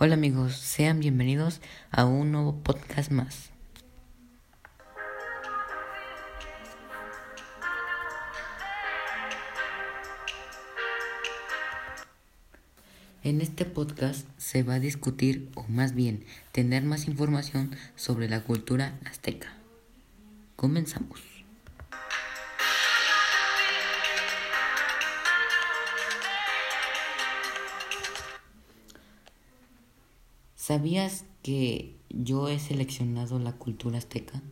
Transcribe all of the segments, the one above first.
Hola amigos, sean bienvenidos a un nuevo podcast más. En este podcast se va a discutir, o más bien, tener más información sobre la cultura azteca. Comenzamos. ¿Sabías que yo he seleccionado la cultura azteca?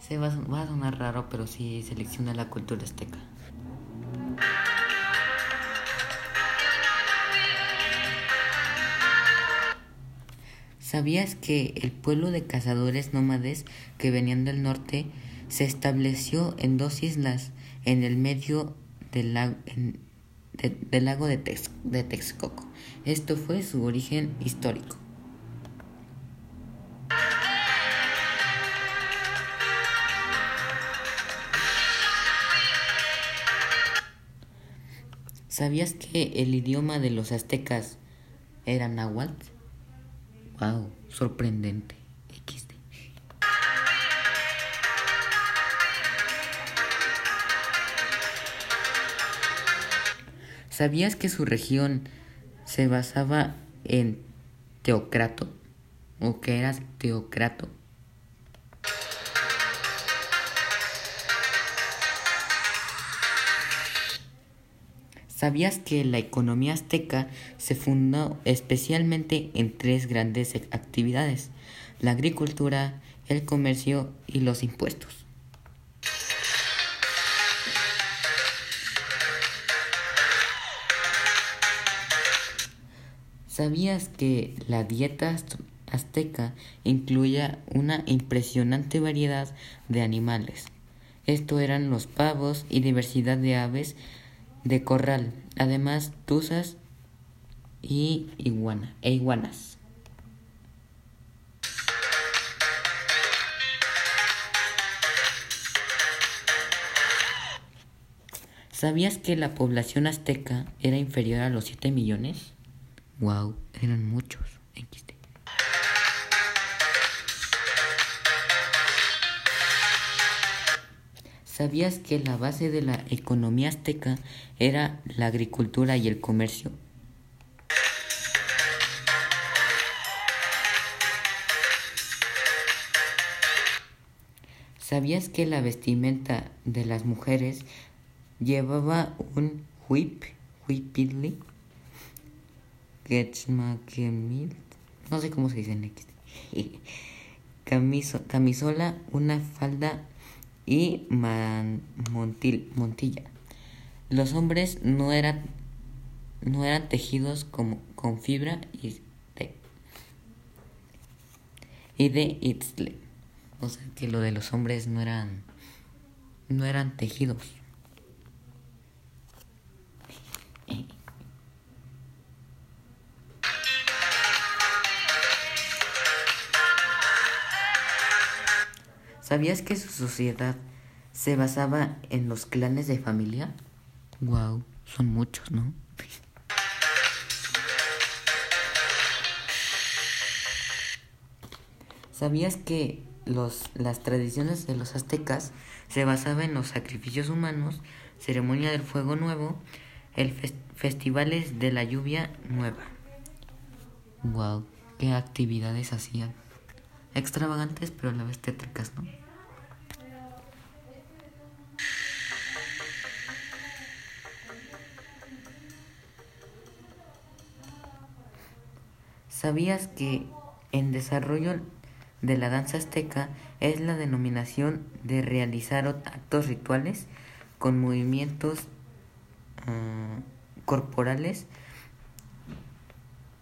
Se va, a sonar raro, pero sí selecciona la cultura azteca. ¿Sabías que el pueblo de cazadores nómades que venían del norte se estableció en dos islas en el medio del lago, del lago de, de Texcoco? Esto fue su origen histórico. ¿Sabías que el idioma de los aztecas era náhuatl? Wow, sorprendente. ¿Sabías que su región se basaba en Teocrato? ¿O que eras Teocrato? ¿Sabías que la economía azteca se fundó especialmente en tres grandes actividades? La agricultura, el comercio y los impuestos. ¿Sabías que la dieta azteca incluía una impresionante variedad de animales? Esto eran los pavos y diversidad de aves de corral, además tuzas y iguana, e iguanas. ¿Sabías que la población azteca era inferior a los 7 millones? Wow, eran muchos. ¿Sabías que la base de la economía azteca era la agricultura y el comercio? ¿Sabías que la vestimenta de las mujeres llevaba un whip, whipidli, no sé cómo se dice en X, camisola, una falda y Montilla. Los hombres no eran, no eran tejidos como, con fibra y de, y de Itzle. O sea que lo de los hombres no eran, no eran tejidos. ¿Sabías que su sociedad se basaba en los clanes de familia? Wow, son muchos, ¿no? ¿Sabías que los, las tradiciones de los aztecas se basaban en los sacrificios humanos, ceremonia del fuego nuevo, el festivales de la lluvia nueva? Wow, qué actividades hacían. Extravagantes, pero a la vez tétricas, ¿no? ¿Sabías que en desarrollo de la danza azteca es la denominación de realizar actos rituales con movimientos ah, corporales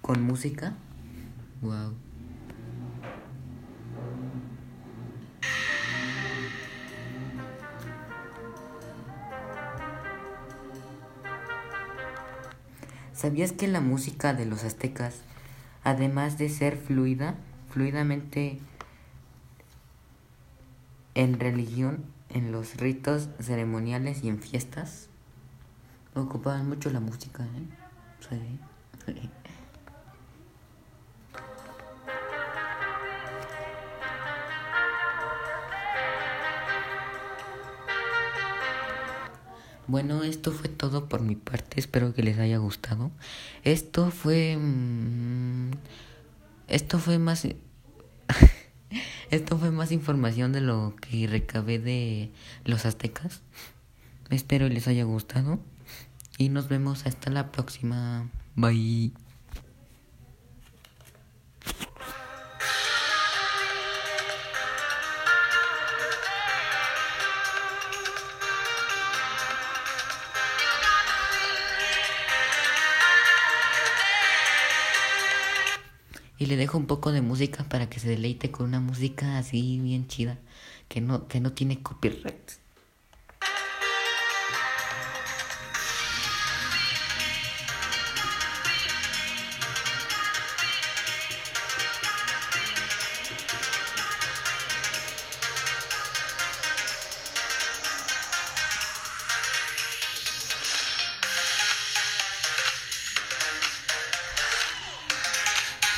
con música? Wow. ¿Sabías que la música de los aztecas además de ser fluida, fluidamente en religión, en los ritos ceremoniales y en fiestas, ocupaban mucho la música. ¿eh? Bueno, esto fue todo por mi parte. Espero que les haya gustado. Esto fue. Mm, esto fue más. esto fue más información de lo que recabé de los aztecas. Espero les haya gustado. Y nos vemos hasta la próxima. Bye. Y le dejo un poco de música para que se deleite con una música así bien chida, que no, que no tiene copyright.